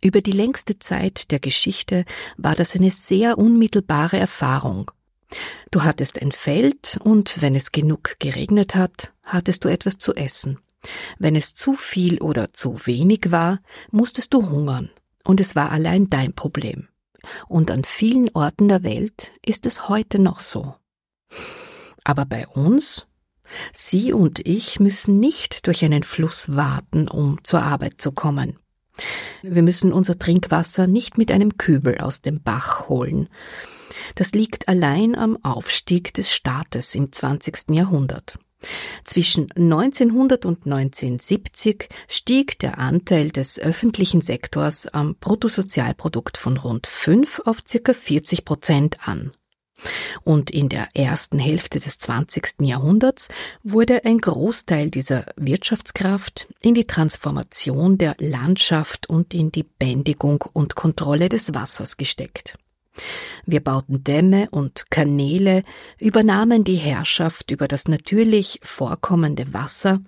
Über die längste Zeit der Geschichte war das eine sehr unmittelbare Erfahrung, Du hattest ein Feld und wenn es genug geregnet hat, hattest du etwas zu essen. Wenn es zu viel oder zu wenig war, musstest du hungern und es war allein dein Problem. Und an vielen Orten der Welt ist es heute noch so. Aber bei uns? Sie und ich müssen nicht durch einen Fluss warten, um zur Arbeit zu kommen. Wir müssen unser Trinkwasser nicht mit einem Kübel aus dem Bach holen. Das liegt allein am Aufstieg des Staates im 20. Jahrhundert. Zwischen 1900 und 1970 stieg der Anteil des öffentlichen Sektors am Bruttosozialprodukt von rund 5 auf circa 40 Prozent an. Und in der ersten Hälfte des 20. Jahrhunderts wurde ein Großteil dieser Wirtschaftskraft in die Transformation der Landschaft und in die Bändigung und Kontrolle des Wassers gesteckt. Wir bauten Dämme und Kanäle, übernahmen die Herrschaft über das natürlich vorkommende Wasser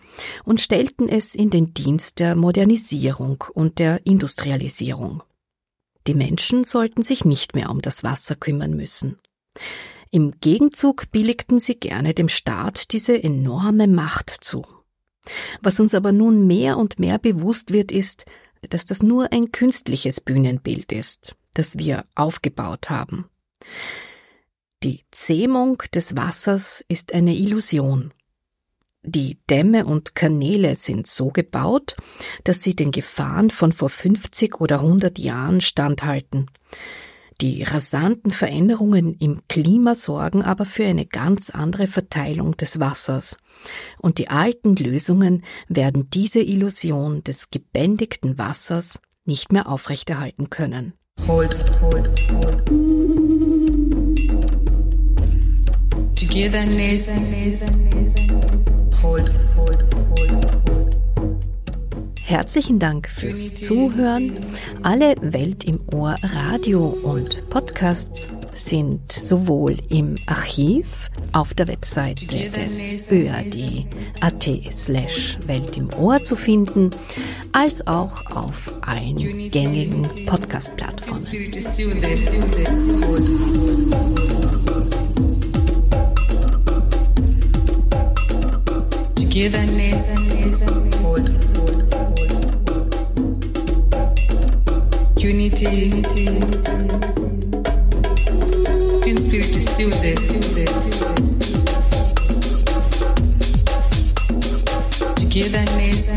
und stellten es in den Dienst der Modernisierung und der Industrialisierung. Die Menschen sollten sich nicht mehr um das Wasser kümmern müssen. Im Gegenzug billigten sie gerne dem Staat diese enorme Macht zu. Was uns aber nun mehr und mehr bewusst wird, ist, dass das nur ein künstliches Bühnenbild ist, das wir aufgebaut haben. Die Zähmung des Wassers ist eine Illusion. Die Dämme und Kanäle sind so gebaut, dass sie den Gefahren von vor 50 oder 100 Jahren standhalten. Die rasanten Veränderungen im Klima sorgen aber für eine ganz andere Verteilung des Wassers. Und die alten Lösungen werden diese Illusion des gebändigten Wassers nicht mehr aufrechterhalten können. Hold, hold, hold. Togetherness. Hold, hold, hold. Herzlichen Dank fürs Zuhören. Alle Welt im Ohr Radio und Podcasts sind sowohl im Archiv auf der Webseite des ÖAD.at slash Welt im Ohr zu finden, als auch auf allen gängigen Podcast-Plattformen. Togetherness. Hold, unity. European spirit is still there, still there, still something Togetherness.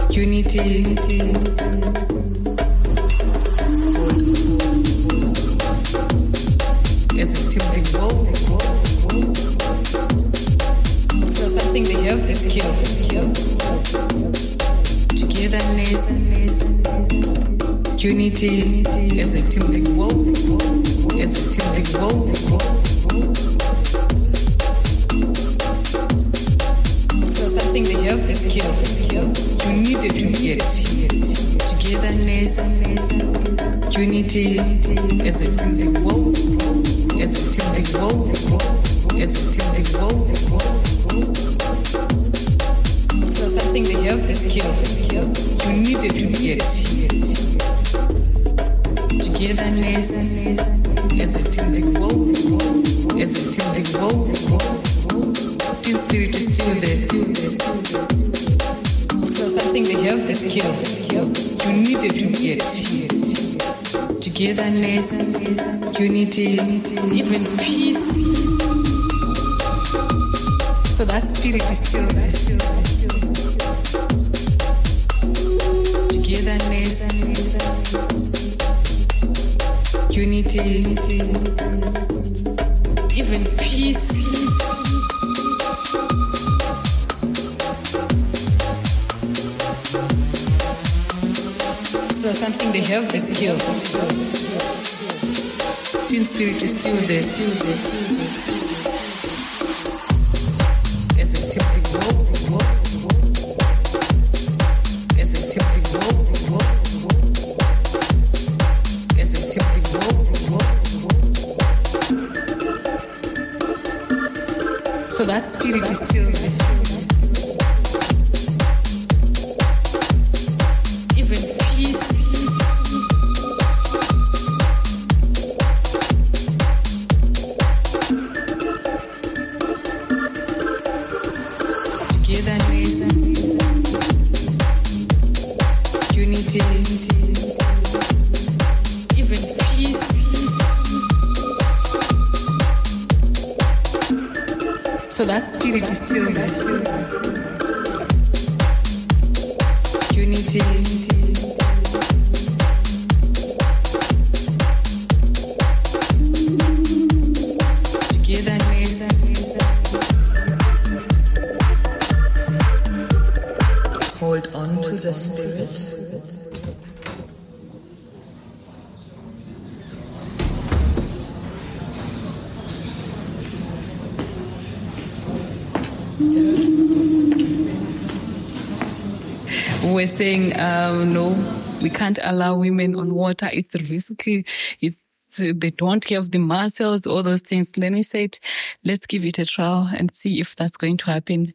have Unity. skill, togetherness. Unity is a team tilting wall, is a team tilting wall. So something they have the skill, you needed to get togetherness, unity is a team tilting wall, is a team tilting wall, is a team tilting wall. So something they have the skill, you needed to get spirit is there. So something they have the skill. You need to get. Togetherness, unity, even peace. So that spirit is still there. Team spirit is still there, still there. As a team they go. As a team they go. As a team they go. So that spirit is still there. Can't allow women on water. It's risky. It's they don't have the muscles, all those things. Then we said, let's give it a trial and see if that's going to happen.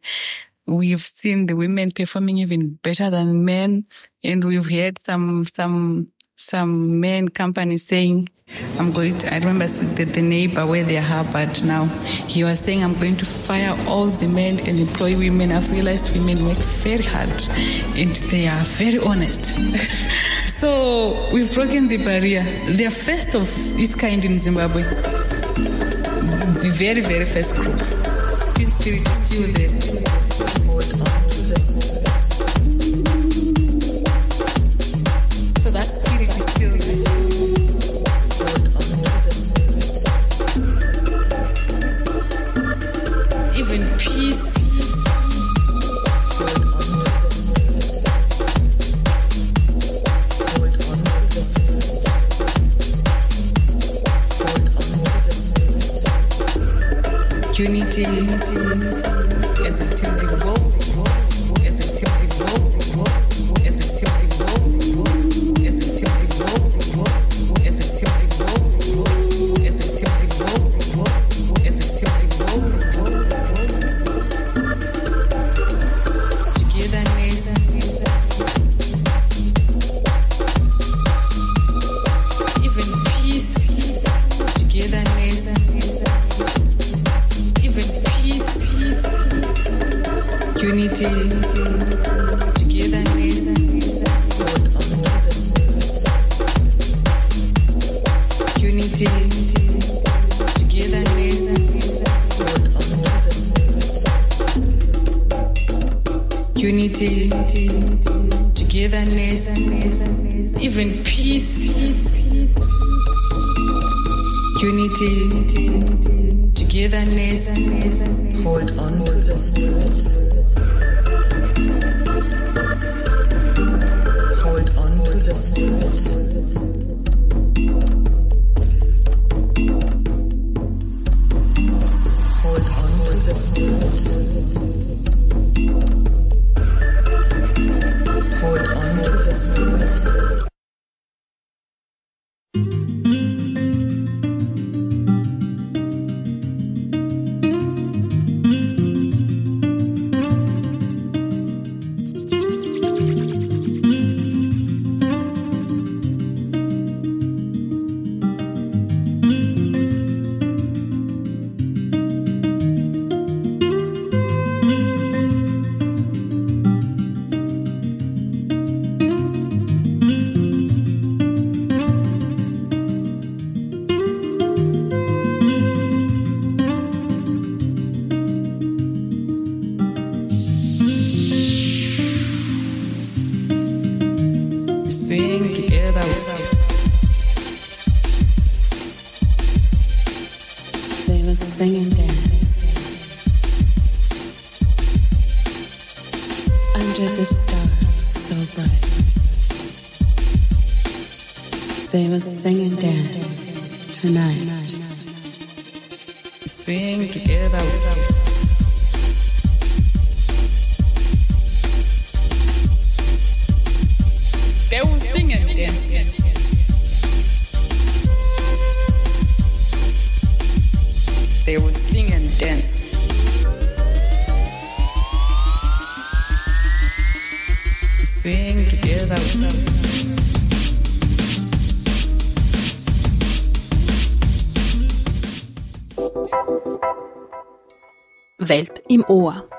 We've seen the women performing even better than men, and we've heard some some some men companies saying, I'm going to, I remember the, the neighbor where they are but now, he was saying, I'm going to fire all the men and employ women. I've realized women work very hard and they are very honest. (laughs) so we've broken the barrier. They're first of its kind in Zimbabwe. The very, very first group. Teen spirit is still there.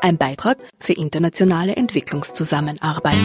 Ein Beitrag für internationale Entwicklungszusammenarbeit.